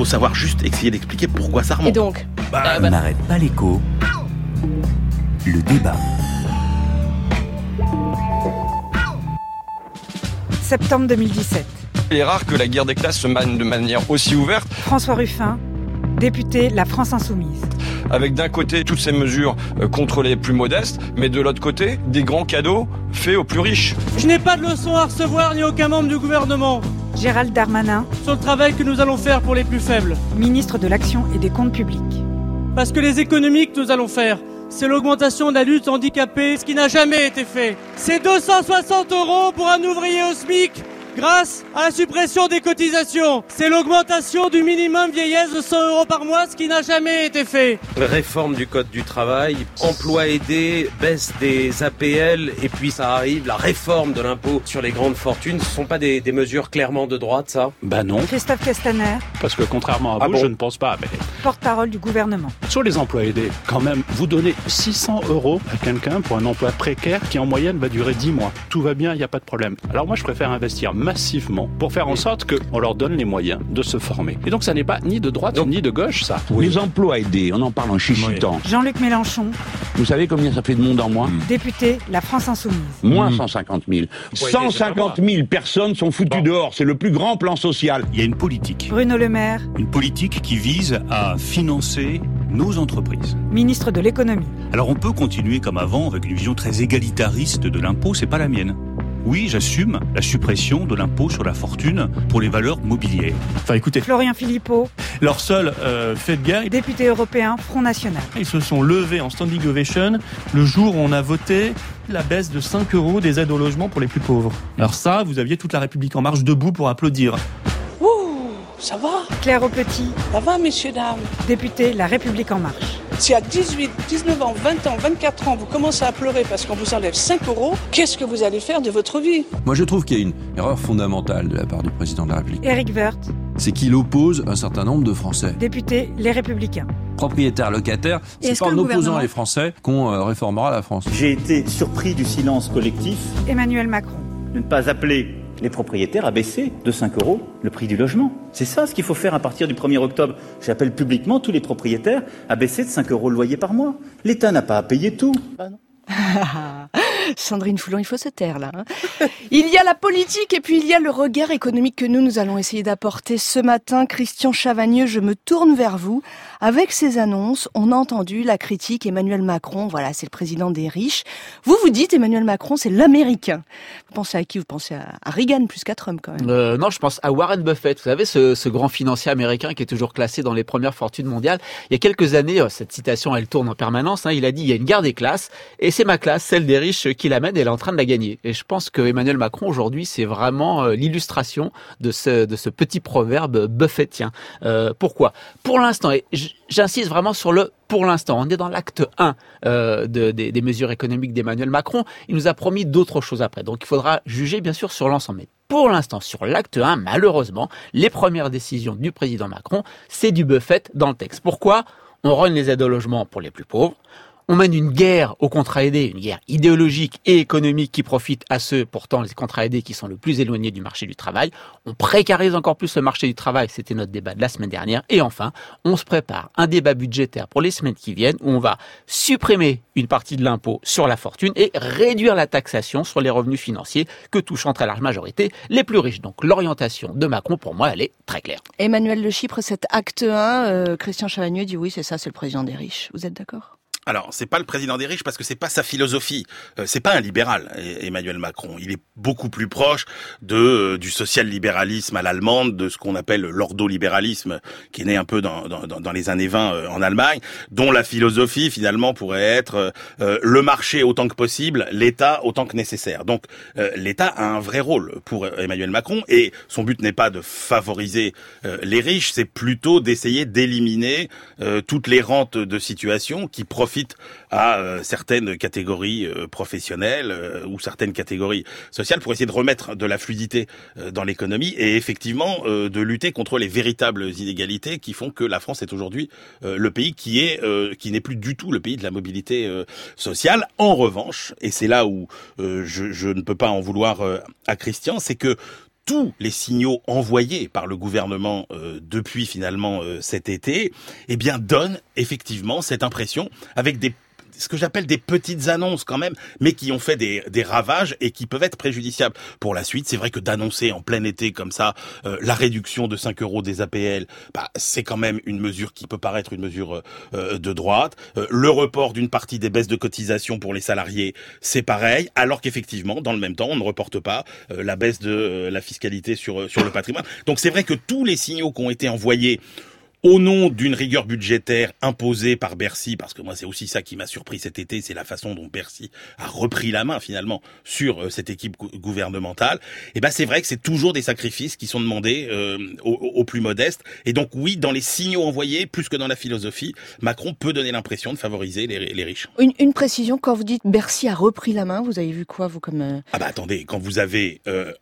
faut savoir juste essayer d'expliquer pourquoi ça remonte. Et donc bah, On n'arrête pas l'écho. Le débat. Septembre 2017. Il est rare que la guerre des classes se mène de manière aussi ouverte. François Ruffin, député La France Insoumise. Avec d'un côté toutes ces mesures euh, contre les plus modestes, mais de l'autre côté des grands cadeaux faits aux plus riches. Je n'ai pas de leçon à recevoir ni aucun membre du gouvernement. Gérald Darmanin. Sur le travail que nous allons faire pour les plus faibles. Ministre de l'Action et des Comptes Publics. Parce que les économies que nous allons faire, c'est l'augmentation de la lutte handicapée, ce qui n'a jamais été fait. C'est 260 euros pour un ouvrier au SMIC grâce à la suppression des cotisations. C'est l'augmentation du minimum vieillesse de 100 euros par mois, ce qui n'a jamais été fait. Réforme du Code du travail, emploi aidé, baisse des APL, et puis ça arrive, la réforme de l'impôt sur les grandes fortunes. Ce ne sont pas des, mesures clairement de droite, ça? Bah non. Christophe Castaner. Parce que contrairement à ah vous, je ne pense pas. Mais... Porte-parole du gouvernement. Sur les emplois aidés, quand même, vous donnez 600 euros à quelqu'un pour un emploi précaire qui en moyenne va durer 10 mois. Tout va bien, il n'y a pas de problème. Alors moi, je préfère investir massivement pour faire en sorte qu'on leur donne les moyens de se former. Et donc ça n'est pas ni de droite ni de gauche, ça. Les emplois aidés, on en parle en chichitant. Jean-Luc Mélenchon. Vous savez combien ça fait de monde en moins hmm. Député, la France Insoumise. Moins 150 000. 150 000 personnes sont foutues dehors. C'est le plus grand plan social. Il y a une politique. Bruno Le Maire. Une politique qui vise à financer nos entreprises. Ministre de l'économie. Alors on peut continuer comme avant avec une vision très égalitariste de l'impôt, c'est pas la mienne. Oui, j'assume la suppression de l'impôt sur la fortune pour les valeurs mobilières. Enfin, écoutez. Florian Philippot. Leur seul euh, fait de guerre. Député européen, Front National. Ils se sont levés en standing ovation le jour où on a voté la baisse de 5 euros des aides au logement pour les plus pauvres. Alors ça, vous aviez toute la République en marche debout pour applaudir. Ouh, ça va? Claire Petit. Ça va, messieurs, dames? Député La République en marche. Si à 18, 19 ans, 20 ans, 24 ans, vous commencez à pleurer parce qu'on vous enlève 5 euros, qu'est-ce que vous allez faire de votre vie? Moi, je trouve qu'il y a une erreur fondamentale de la part du président de la République. Éric Woerth. C'est qu'il oppose un certain nombre de Français. Député Les Républicains. Propriétaires, locataires, c'est pas en opposant les Français qu'on euh, réformera la France. J'ai été surpris du silence collectif. Emmanuel Macron. De ne pas appeler les propriétaires à baisser de 5 euros le prix du logement. C'est ça ce qu'il faut faire à partir du 1er octobre. J'appelle publiquement tous les propriétaires à baisser de 5 euros le loyer par mois. L'État n'a pas à payer tout. Bah Sandrine Foulon, il faut se taire là. Hein. il y a la politique et puis il y a le regard économique que nous, nous allons essayer d'apporter ce matin. Christian Chavagneux, je me tourne vers vous. Avec ces annonces, on a entendu la critique Emmanuel Macron, voilà, c'est le président des riches. Vous vous dites Emmanuel Macron, c'est l'américain. Vous pensez à qui? Vous pensez à Reagan plus qu'à Trump quand même? Euh, Non, je pense à Warren Buffett. Vous savez, ce, grand financier américain qui est toujours classé dans les premières fortunes mondiales. Il y a quelques années, euh, cette citation, elle tourne en permanence. Hein, il a dit, il y a une guerre des classes et c'est ma classe, celle des riches qui l'amène elle est en train de la gagner. Et je pense que Emmanuel Macron aujourd'hui, c'est vraiment euh, l'illustration de ce, petit proverbe buffettien. Euh, pourquoi? Pour l'instant, et j'insiste vraiment sur le pour l'instant. On est dans l'acte 1 euh, de, des, mesures économiques d'Emmanuel Macron. Il nous a promis d'autres choses après. Donc il faudra juger bien sûr sur l'ensemble. Mais pour l'instant, sur l'acte 1, malheureusement, les premières décisions du président Macron, c'est du buffet dans le texte. Pourquoi? On rend les aides au logement pour les plus pauvres on mène une guerre aux contrats aidés, une guerre idéologique et économique qui profite à ceux, pourtant, les contrats aidés qui sont le plus éloignés du marché du travail. On précarise encore plus le marché du travail, c'était notre débat de la semaine dernière. Et enfin, on se prépare un débat budgétaire pour les semaines qui viennent où on va supprimer une partie de l'impôt sur la fortune et réduire la taxation sur les revenus financiers que touchent en très large majorité les plus riches. Donc l'orientation de Macron, pour moi, elle est très claire. Emmanuel Le Chypre, cet acte 1, euh, Christian Chavagneux dit oui, c'est ça, c'est le président des riches. Vous êtes d'accord? Alors, c'est pas le président des riches parce que c'est pas sa philosophie. Euh, c'est pas un libéral, e-, Emmanuel Macron. Il est beaucoup plus proche de euh, du social-libéralisme à l'allemande, de ce qu'on appelle l'ordolibéralisme, qui est né un peu dans, dans, dans, les années 20 euh, en Allemagne, dont la philosophie finalement pourrait être le marché autant que possible, l'État autant que nécessaire. Donc, l'État a un vrai rôle pour Emmanuel Macron et son but n'est pas de favoriser les riches, c'est plutôt d'essayer d'éliminer toutes les rentes de situation qui profitent à euh, certaines catégories euh, professionnelles euh, ou certaines catégories sociales pour essayer de remettre de la fluidité dans l'économie et effectivement de lutter contre les véritables inégalités qui font que la France est aujourd'hui le pays qui est qui n'est plus du tout le pays de la mobilité sociale. En revanche, et c'est là où je, ne peux pas en vouloir à Christian, c'est que tous les signaux envoyés par le gouvernement depuis finalement cet été, eh bien donnent effectivement cette impression avec des ce que j'appelle des petites annonces quand même, mais qui ont fait des, des, ravages et qui peuvent être préjudiciables pour la suite. C'est vrai que d'annoncer en plein été comme ça euh, la réduction de 5 euros des APL, bah, c'est quand même une mesure qui peut paraître une mesure euh, de droite. Euh, le report d'une partie des baisses de cotisation pour les salariés, c'est pareil, alors qu'effectivement, dans le même temps, on ne reporte pas la baisse de la fiscalité sur, sur le patrimoine. Donc c'est vrai que tous les signaux qui ont été envoyés au nom d'une rigueur budgétaire imposée par Bercy, parce que moi c'est aussi ça qui m'a surpris cet été, c'est la façon dont Bercy a repris la main finalement sur euh, cette équipe gouvernementale. Et eh ben c'est vrai que c'est toujours des sacrifices qui sont demandés euh, aux, plus modestes. Et donc oui, dans les signaux envoyés, plus que dans la philosophie, Macron peut donner l'impression de favoriser les, riches. Une, une, précision, quand vous dites Bercy a repris la main, vous avez vu quoi vous comme euh, Ah bah attendez, quand vous avez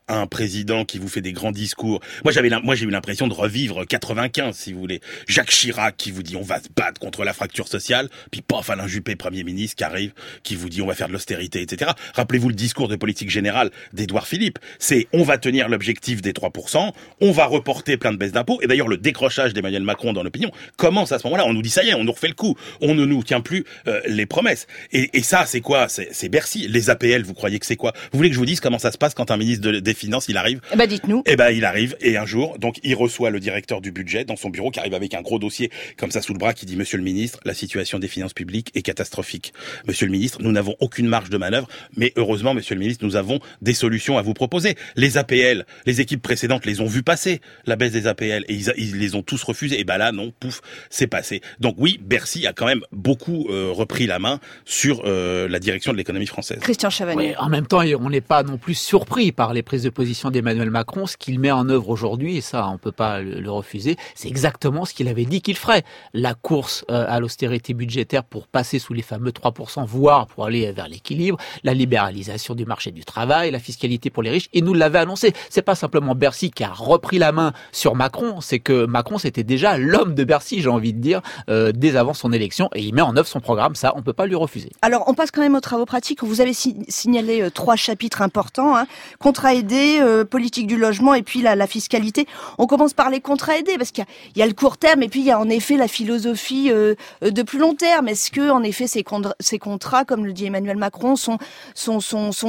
un président qui vous fait des grands discours, moi j'avais moi j'ai eu l'impression de revivre 95 si vous voulez Jacques Chirac qui vous dit on va se battre contre la fracture sociale, puis paf Alain Juppé, Premier ministre, qui arrive, qui vous dit on va faire de l'austérité, etc. Rappelez-vous le discours de politique générale d'Édouard Philippe. C'est on va tenir l'objectif des 3%, on va reporter plein de baisses d'impôts, et d'ailleurs le décrochage d'Emmanuel Macron dans l'opinion commence à ce moment-là. On nous dit ça y est, on nous refait le coup, on ne nous tient plus euh, les promesses. Et, et ça, c'est quoi? C'est Bercy. Les APL, vous croyez que c'est quoi? Vous voulez que je vous dise comment ça se passe quand un ministre des Finances, il arrive? Eh ben dites-nous. Eh ben il arrive, et un jour, donc il reçoit le directeur du budget dans son bureau qui arrive avec un gros dossier comme ça sous le bras qui dit Monsieur le ministre, la situation des finances publiques est catastrophique. Monsieur le ministre, nous n'avons aucune marge de manœuvre, mais heureusement, Monsieur le ministre, nous avons des solutions à vous proposer. Les APL, les équipes précédentes les ont vues passer, la baisse des APL, et ils, les ont tous refusés. Et ben là, non, pouf, c'est passé. Donc oui, Bercy a quand même beaucoup euh, repris la main sur euh, la direction de l'économie française. Christian Chavagneux. en même temps, on n'est pas non plus surpris par les prises de position d'Emmanuel Macron. Ce qu'il met en œuvre aujourd'hui, et ça, on peut pas le, refuser, c'est exactement qu'il avait dit qu'il ferait. La course euh, à l'austérité budgétaire pour passer sous les fameux 3%, voire pour aller vers l'équilibre, la libéralisation du marché du travail, la fiscalité pour les riches, et nous l'avait annoncé. C'est pas simplement Bercy qui a repris la main sur Macron, c'est que Macron c'était déjà l'homme de Bercy, j'ai envie de dire, euh, dès avant son élection, et il met en œuvre son programme, ça on peut pas lui refuser. Alors on passe quand même aux travaux pratiques. Vous avez signalé euh, trois chapitres importants hein. contrats aidés, politique du logement et puis la, la fiscalité. On commence par les contrats aidés parce qu'il y, y, a le court et puis il y a en effet la philosophie euh, de plus long terme Est-ce que, en effet, ces, contrats, comme le dit Emmanuel Macron, sont,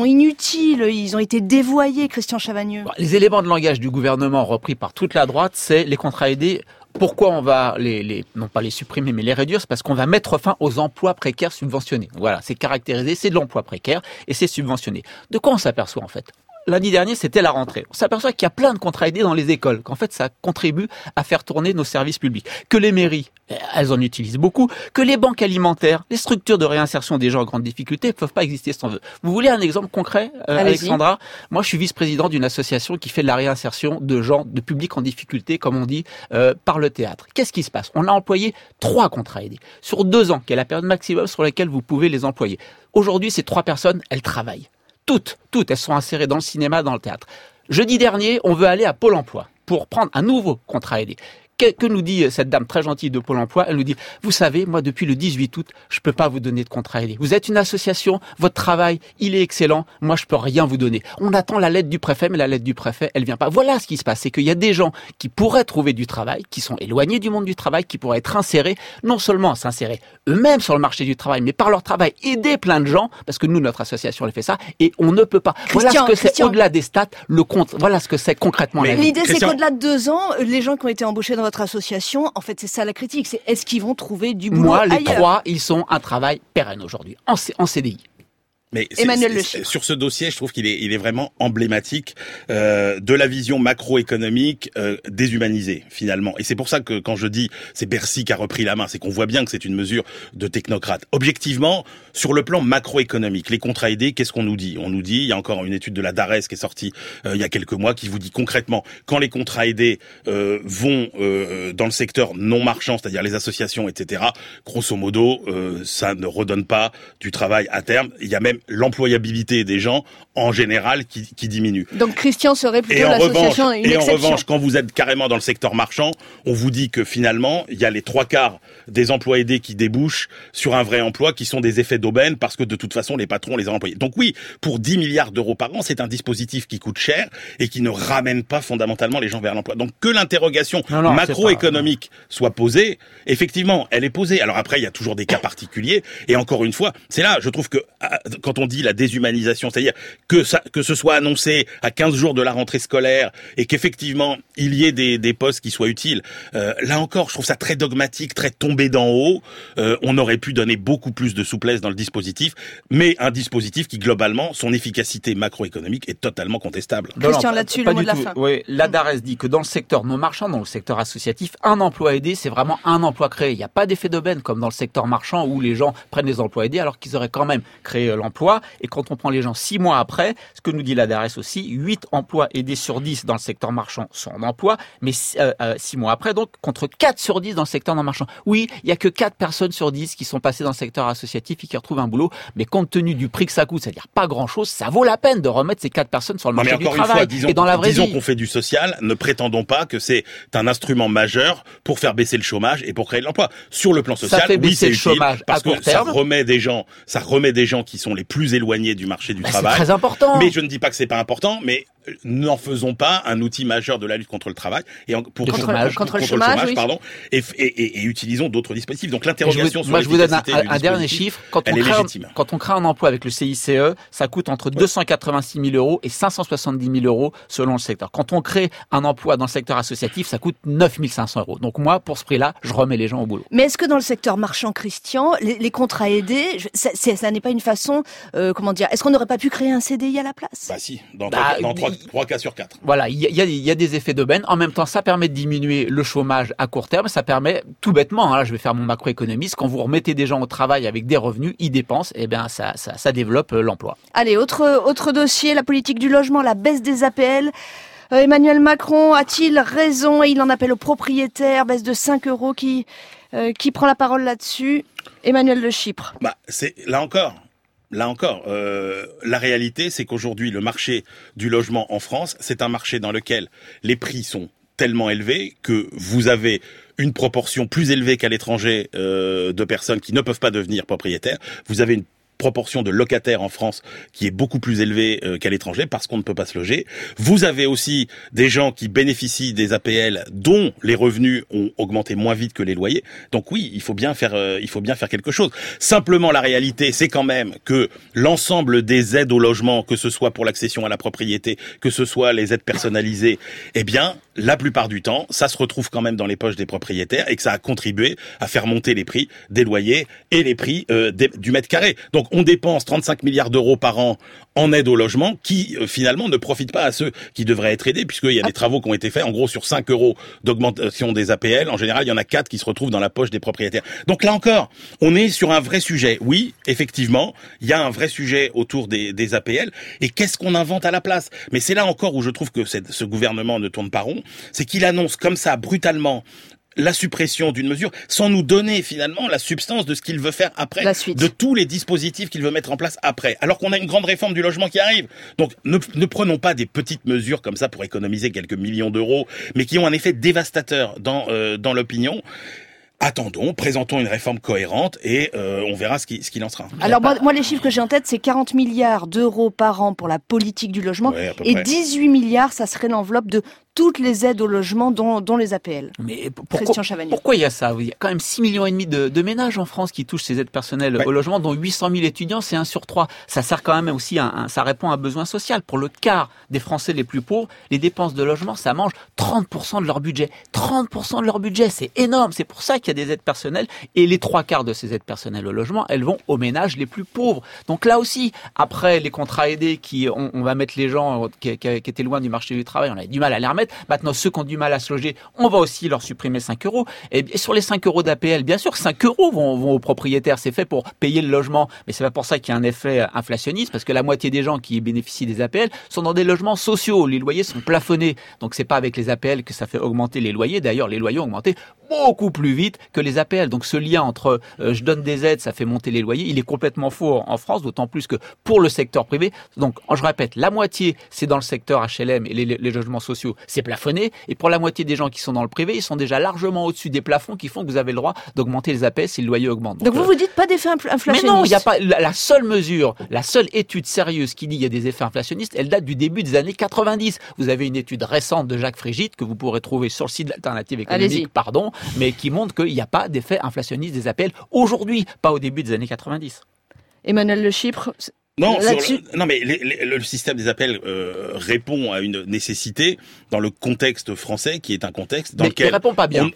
inutiles? Ils ont été dévoyés, Christian Chavagneux. Les éléments de langage du gouvernement repris par toute la droite, c'est les contrats aidés pourquoi on va les, les, non pas les supprimer, mais les réduire? C'est parce qu'on va mettre fin aux emplois précaires subventionnés. Voilà, c'est caractérisé, c'est de l'emploi précaire et c'est subventionné. De quoi on s'aperçoit en fait? L'année dernière, c'était la rentrée. On s'aperçoit qu'il y a plein de contrats aidés dans les écoles, qu'en fait, ça contribue à faire tourner nos services publics. Que les mairies, elles en utilisent beaucoup, que les banques alimentaires, les structures de réinsertion des gens en grande difficulté ne peuvent pas exister sans eux. Vous voulez un exemple concret, euh, Alexandra? Moi, je suis vice-président d'une association qui fait de la réinsertion de gens, de publics en difficulté, comme on dit, euh, par le théâtre. Qu'est-ce qui se passe? On a employé trois contrats aidés sur deux ans, qui est la période maximum sur laquelle vous pouvez les employer. Aujourd'hui, ces trois personnes, elles travaillent. Toutes, toutes, elles sont insérées dans le cinéma, dans le théâtre. Jeudi dernier, on veut aller à Pôle emploi pour prendre un nouveau contrat aidé que, nous dit cette dame très gentille de Pôle emploi? Elle nous dit, vous savez, moi depuis le 18 août, je peux pas vous donner de contrat aidé. Vous êtes une association, votre travail, il est excellent, moi je peux rien vous donner. On attend la lettre du préfet, mais la lettre du préfet, elle vient pas. Voilà ce qui se passe, c'est qu'il y a des gens qui pourraient trouver du travail, qui sont éloignés du monde du travail, qui pourraient être insérés, non seulement s'insérer eux-mêmes sur le marché du travail, mais par leur travail aider plein de gens, parce que nous, notre association, elle fait ça, et on ne peut pas. voilà ce que c'est au-delà des stats, le compte. Voilà ce que c'est concrètement. L'idée, c'est qu'au-delà de deux ans, les gens qui ont été embauchés dans votre association, en fait, c'est ça la critique, c'est est-ce qu'ils vont trouver du boulot Moi, les trois, ils sont un travail pérenne aujourd'hui, en, en CDI. Mais Emmanuel sur ce dossier, je trouve qu'il est, il est vraiment emblématique euh, de la vision macroéconomique euh, déshumanisée finalement. Et c'est pour ça que quand je dis c'est Bercy qui a repris la main, c'est qu'on voit bien que c'est une mesure de technocrate. Objectivement, sur le plan macroéconomique, les contrats aidés, qu'est-ce qu'on nous dit? On nous dit, il y a encore une étude de la DARES qui est sortie euh, il y a quelques mois qui vous dit concrètement quand les contrats aidés euh, vont euh, dans le secteur non marchand, c'est-à-dire les associations, etc. Grosso modo, ça ne redonne pas du travail à terme. Il y a même l'employabilité des gens en général qui, qui diminue. Donc Christian serait plutôt Et en l'association et en revanche, quand vous êtes carrément dans le secteur marchand, on vous dit que finalement, il y a les trois quarts des emplois aidés qui débouchent sur un vrai emploi, qui sont des effets d'aubaine, parce que de toute façon, les patrons les ont employés. Donc oui, pour 10 milliards d'euros par an, c'est un dispositif qui coûte cher et qui ne ramène pas fondamentalement les gens vers l'emploi. Donc que l'interrogation macroéconomique soit posée, effectivement, elle est posée. Alors après, il y a toujours des cas particuliers. Et encore une fois, c'est là, je trouve que ah, quand on dit la déshumanisation, c'est-à-dire que ça, que ce soit annoncé à 15 jours de la rentrée scolaire et qu'effectivement il y ait des, des postes qui soient utiles. Euh, là encore, je trouve ça très dogmatique, très tombé d'en haut. Euh, on aurait pu donner beaucoup plus de souplesse dans le dispositif, mais un dispositif qui globalement, son efficacité macroéconomique est totalement contestable. Christian, là-dessus, le mot de la tout. fin. Oui, l'ADARES dit que dans le secteur non marchand, dans le secteur associatif, un emploi aidé, c'est vraiment un emploi créé. Il n'y a pas d'effet d'aubaine comme dans le secteur marchand où les gens prennent des emplois aidés alors qu'ils auraient quand même créé euh, l'emploi. Et quand on prend les gens six mois après, ce que nous dit l'ADARES aussi, 8 emplois aidés sur 10 dans le secteur marchand sont en emploi, mais euh, euh, six mois après, donc contre 4 sur 10 dans le secteur non marchand. Oui, il n'y a que 4 personnes sur 10 qui sont passées dans le secteur associatif et qui retrouvent un boulot, mais compte tenu du prix que ça coûte, c'est-à-dire pas grand-chose, ça vaut la peine de remettre ces 4 personnes sur le Non, mais marché du encore une travail fois, disons, et dans la vraie disons qu'on fait du social, ne prétendons pas que c'est un instrument majeur pour faire baisser le chômage et pour créer de l'emploi. Sur le plan Ça social, fait oui, baisser c'est le chômage parce à court que ça terme. remet des gens, ça remet des gens qui sont les plus éloignés du marché du Bah, c'est travail. très important. Mais je ne dis pas que c'est pas important, mais n'en faisons pas un outil majeur de la lutte contre le travail et pour Le chômage. Contre le chômage, oui. pardon, et, et- et- et utilisons d'autres dispositifs. Donc l'interrogation sur moi, je vous donne un, dernier chiffre. Quand on, elle est crée quand on crée un emploi avec le CICE, ça coûte entre 286 000 euros et 570 000 euros selon le secteur. Quand on crée un emploi dans le secteur associatif, ça coûte 9 500 euros. Donc moi, pour ce prix-là, je remets les gens au boulot. Mais est-ce que dans le secteur marchand, Christian, les, les contrats aidés, je- ça, n'est pas une façon, euh, comment dire, est-ce qu'on n'aurait pas pu créer un CDI à la place? Bah si, dans, Bah, trois, dans trois, cas sur quatre. Voilà, il y a, il y a- il y a des effets d'aubaine. En même temps, ça permet de diminuer le chômage à court terme. Ça permet, tout bêtement, hein, là je vais faire mon macroéconomiste, quand vous remettez des gens au travail avec des revenus, ils dépensent, et bien ça, ça, ça développe euh, l'emploi. Allez, autre, autre dossier, la politique du logement, la baisse des APL. Euh, Emmanuel Macron a-t-il raison? Et il en appelle aux propriétaires, baisse de 5 euros, qui, euh, qui prend la parole là-dessus Emmanuel de Chypre. Bah, c'est là encore. Là encore, euh, la réalité, c'est qu'aujourd'hui, le marché du logement en France, c'est un marché dans lequel les prix sont tellement élevés que vous avez une proportion plus élevée qu'à l'étranger euh, de personnes qui ne peuvent pas devenir propriétaires. Vous avez proportion de locataires en France qui est beaucoup plus élevée euh, qu'à l'étranger parce qu'on ne peut pas se loger. Vous avez aussi des gens qui bénéficient des APL dont les revenus ont augmenté moins vite que les loyers. Donc oui, il faut bien faire euh, il faut bien faire quelque chose. Simplement la réalité, c'est quand même que l'ensemble des aides au logement que ce soit pour l'accession à la propriété, que ce soit les aides personnalisées, eh bien, la plupart du temps, ça se retrouve quand même dans les poches des propriétaires et que ça a contribué à faire monter les prix des loyers et les prix euh, du mètre carré. Donc on dépense 35 milliards d'euros par an en aide au logement qui euh, finalement ne profitent pas à ceux qui devraient être aidés puisqu'il y a des travaux qui ont été faits. En gros, sur 5 euros d'augmentation des APL, en général, il y en a 4 qui se retrouvent dans la poche des propriétaires. Donc là encore, on est sur un vrai sujet. Oui, effectivement, il y a un vrai sujet autour des, APL. Et qu'est-ce qu'on invente à la place? Mais c'est là encore où je trouve que ce gouvernement ne tourne pas rond. C'est qu'il annonce comme ça, brutalement, la suppression d'une mesure sans nous donner finalement la substance de ce qu'il veut faire après, La suite. de tous les dispositifs qu'il veut mettre en place après, alors qu'on a une grande réforme du logement qui arrive. Donc ne, ne prenons pas des petites mesures comme ça pour économiser quelques millions d'euros, mais qui ont un effet dévastateur dans, euh, dans l'opinion. Attendons, présentons une réforme cohérente et euh, on verra ce qui- ce qu'il en sera. Alors moi, moi, les chiffres que j'ai en tête, c'est 40 milliards d'euros par an pour la politique du logement Ouais, et près. 18 milliards, ça serait l'enveloppe de toutes les aides au logement, dont, dont les APL. Mais pourquoi, Christian pourquoi il y a ça Il y a quand même 6 millions et demi de, de ménages en France qui touchent ces aides personnelles Ouais. au logement, dont 800 000 étudiants, c'est 1 sur 3. Ça sert quand même aussi, à un, ça répond à un besoin social. Pour le quart des Français les plus pauvres, les dépenses de logement, ça mange 30% de leur budget. 30% de leur budget, c'est énorme. C'est pour ça qu'il y a des aides personnelles. Et les trois quarts de ces aides personnelles au logement, elles vont aux ménages les plus pauvres. Donc là aussi, après les contrats aidés qui, on, on va mettre les gens qui, qui- qui étaient loin du marché du travail, on a du mal à les remettre. Maintenant, ceux qui ont du mal à se loger, on va aussi leur supprimer 5 euros. Et sur les 5 euros d'APL, bien sûr, 5 euros vont, aux propriétaires. C'est fait pour payer le logement. Mais c'est pas pour ça qu'il y a un effet inflationniste, parce que la moitié des gens qui bénéficient des APL sont dans des logements sociaux. Les loyers sont plafonnés. Donc c'est pas avec les APL que ça fait augmenter les loyers. D'ailleurs, les loyers ont augmenté beaucoup plus vite que les APL. Donc ce lien entre euh, je donne des aides, ça fait monter les loyers, il est complètement faux en France, d'autant plus que pour le secteur privé, donc je répète, la moitié c'est dans le secteur HLM et les logements sociaux, c'est plafonné, et pour la moitié des gens qui sont dans le privé, ils sont déjà largement au-dessus des plafonds qui font que vous avez le droit d'augmenter les APL si le loyer augmente. Donc, vous vous dites pas d'effet inflationniste Mais non, il y a pas la, seule mesure, la seule étude sérieuse qui dit qu'il y a des effets inflationnistes, elle date du début des années 90. Vous avez une étude récente de Jacques Frigide que vous pourrez trouver sur le site d'Alternative économique, pardon, mais qui montre qu'il n'y a pas d'effet inflationniste des APL aujourd'hui, pas au début des années 90. Emmanuel Le Chypre, non, non, mais le système des appels euh, répond à une nécessité dans le contexte français, qui est un contexte dans lequel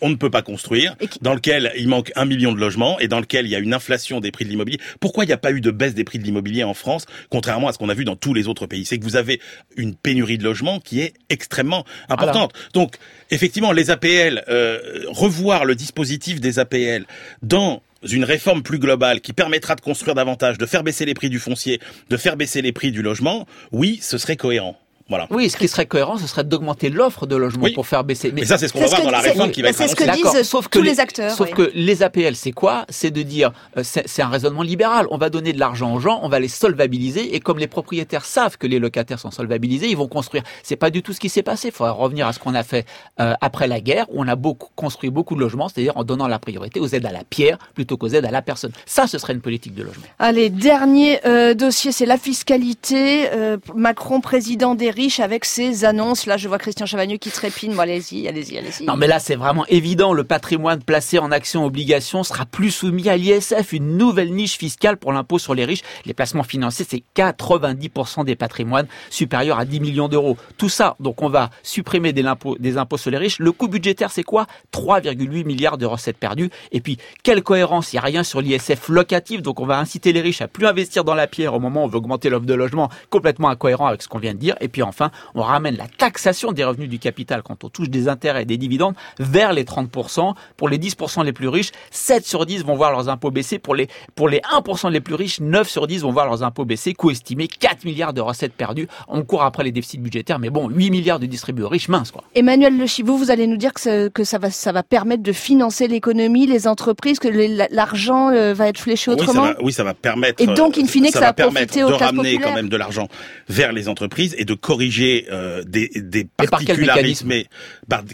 On, ne peut pas construire, dans lequel il manque un million de logements et dans lequel il y a une inflation des prix de l'immobilier. Pourquoi il n'y a pas eu de baisse des prix de l'immobilier en France, contrairement à ce qu'on a vu dans tous les autres pays? C'est que vous avez une pénurie de logements qui est extrêmement importante. Donc, effectivement, les APL, euh, revoir le dispositif des APL dans une réforme plus globale qui permettra de construire davantage, de faire baisser les prix du foncier, de faire baisser les prix du logement, oui, ce serait cohérent. Voilà. Oui, ce qui serait cohérent, ce serait d'augmenter l'offre de logements pour faire baisser. Mais, ça, c'est ce qu'on va voir dans la réforme qui va être C'est ce que disent sauf tous les, acteurs. Sauf que les APL, c'est quoi? C'est de dire, euh, c'est un raisonnement libéral. On va donner de l'argent aux gens, on va les solvabiliser, et comme les propriétaires savent que les locataires sont solvabilisés, ils vont construire. C'est pas du tout ce qui s'est passé. Il faudra revenir à ce qu'on a fait euh, après la guerre, où on a beaucoup construit beaucoup de logements, c'est-à-dire en donnant la priorité aux aides à la pierre plutôt qu'aux aides à la personne. Ça, ce serait une politique de logement. Allez, dernier euh, dossier, c'est la fiscalité. Macron, président des riches, avec ses annonces. Là, je vois Christian Chavagneux qui trépigne. Bon, allez-y, allez-y, allez-y. Non, mais là, c'est vraiment évident. Le patrimoine placé en actions obligations sera plus soumis à l'ISF, une nouvelle niche fiscale pour l'impôt sur les riches. Les placements financiers, c'est 90% des patrimoines supérieurs à 10 millions d'euros. Tout ça, donc on va supprimer des impôts, des impôts sur les riches. Le coût budgétaire, c'est quoi? 3,8 milliards de recettes perdues. Et puis, quelle cohérence? Il n'y a rien sur l'ISF locatif, donc on va inciter les riches à plus investir dans la pierre au moment où on veut augmenter l'offre de logement, complètement incohérent avec ce qu'on vient de dire. Et puis enfin, on ramène la taxation des revenus du capital quand on touche des intérêts et des dividendes vers les 30%. Pour les 10% les plus riches, 7 sur 10 vont voir leurs impôts baisser. Pour les, pour les 1% les plus riches, 9 sur 10 vont voir leurs impôts baisser. Coût estimé 4 milliards de recettes perdues. On court après les déficits budgétaires, mais bon, 8 milliards de distribués riches, mince quoi. Emmanuel Le Chibou, vous allez nous dire que, que ça, va, ça va permettre de financer l'économie, les entreprises, que l'argent euh, va être fléché autrement oui ça, va, permettre. Et donc, in fine, que ça, va, profiter aux de ramener quand même de l'argent vers les entreprises et de corriger euh, des, des particularismes,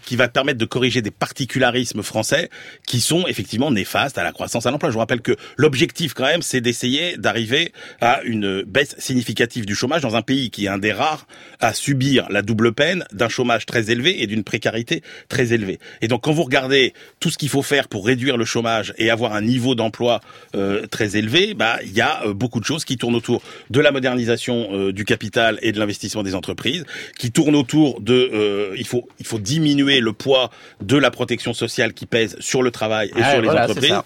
qui va permettre de corriger des particularismes français qui sont effectivement néfastes à la croissance à l'emploi. Je vous rappelle que l'objectif quand même, c'est d'essayer d'arriver à une baisse significative du chômage dans un pays qui est un des rares à subir la double peine d'un chômage très élevé et d'une précarité très élevée. Et donc quand vous regardez tout ce qu'il faut faire pour réduire le chômage et avoir un niveau d'emploi euh, très élevé, bah il y a euh, beaucoup de choses qui tournent autour de la modernisation euh, du capital et de l'investissement des entreprises, qui tourne autour de euh, il faut il faut diminuer le poids de la protection sociale qui pèse sur le travail et sur les entreprises.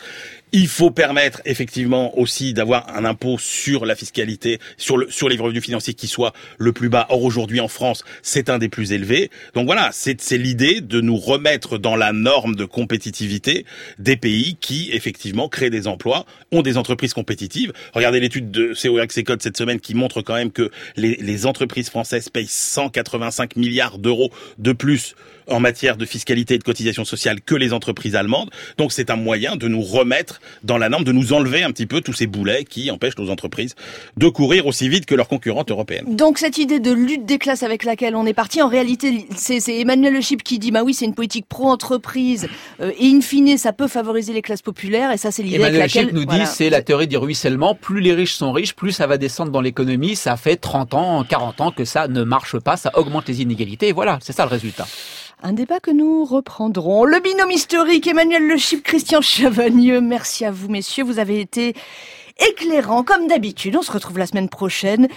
Il faut permettre effectivement aussi d'avoir un impôt sur la fiscalité, sur le sur les revenus financiers qui soit le plus bas. Or aujourd'hui en France, c'est un des plus élevés. Donc voilà, c'est l'idée de nous remettre dans la norme de compétitivité des pays qui effectivement créent des emplois, ont des entreprises compétitives. Regardez l'étude de COX Code cette semaine qui montre quand même que les, les entreprises françaises payent 185 milliards d'euros de plus en matière de fiscalité et de cotisation sociale que les entreprises allemandes. Donc c'est un moyen de nous remettre dans la norme, de nous enlever un petit peu tous ces boulets qui empêchent nos entreprises de courir aussi vite que leurs concurrentes européennes. Donc cette idée de lutte des classes avec laquelle on est parti, en réalité, c'est Emmanuel Le Chip qui dit, bah oui, c'est une politique pro-entreprise euh, et in fine, ça peut favoriser les classes populaires et ça c'est l'idée avec laquelle... Chip nous dit, c'est la théorie du ruissellement, plus les riches sont riches, plus ça va descendre dans l'économie, ça fait 30 ans, 40 ans que ça ne marche pas, ça augmente les inégalités et voilà, c'est ça le résultat. Un débat que nous reprendrons. Le binôme historique, Emmanuel Le Chip, Christian Chavagneux. Merci à vous, messieurs. Vous avez été éclairants, comme d'habitude. On se retrouve la semaine prochaine.